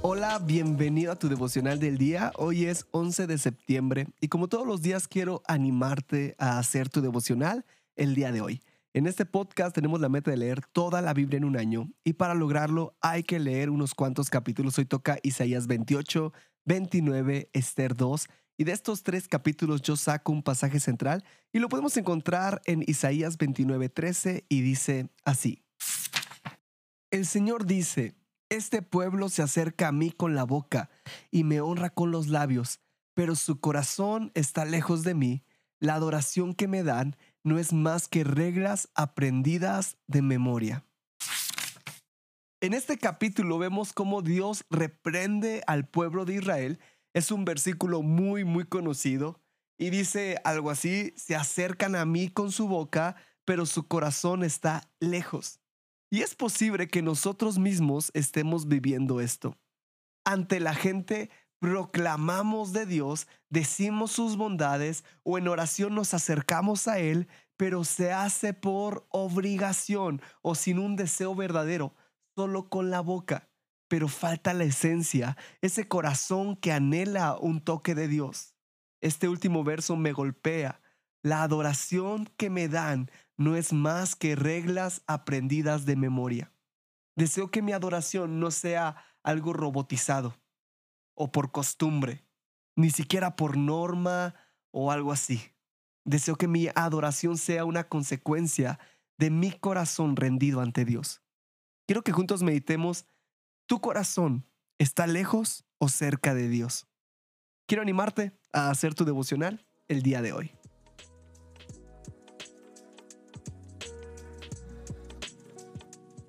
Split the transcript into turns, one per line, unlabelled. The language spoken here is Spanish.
Hola, bienvenido a tu devocional del día. Hoy es 11 de septiembre y como todos los días quiero animarte a hacer tu devocional el día de hoy. En este podcast tenemos la meta de leer toda la Biblia en un año y para lograrlo hay que leer unos cuantos capítulos. Hoy toca Isaías 28, 29, Esther 2 y de estos tres capítulos yo saco un pasaje central y lo podemos encontrar en Isaías 29, 13 y dice así. El Señor dice, este pueblo se acerca a mí con la boca y me honra con los labios, pero su corazón está lejos de mí. La adoración que me dan no es más que reglas aprendidas de memoria. En este capítulo vemos cómo Dios reprende al pueblo de Israel. Es un versículo muy, muy conocido y dice algo así, se acercan a mí con su boca, pero su corazón está lejos. Y es posible que nosotros mismos estemos viviendo esto. Ante la gente proclamamos de Dios, decimos sus bondades o en oración nos acercamos a Él, pero se hace por obligación o sin un deseo verdadero, solo con la boca. Pero falta la esencia, ese corazón que anhela un toque de Dios. Este último verso me golpea. La adoración que me dan no es más que reglas aprendidas de memoria. Deseo que mi adoración no sea algo robotizado o por costumbre, ni siquiera por norma o algo así. Deseo que mi adoración sea una consecuencia de mi corazón rendido ante Dios. Quiero que juntos meditemos, ¿tu corazón está lejos o cerca de Dios? Quiero animarte a hacer tu devocional el día de hoy.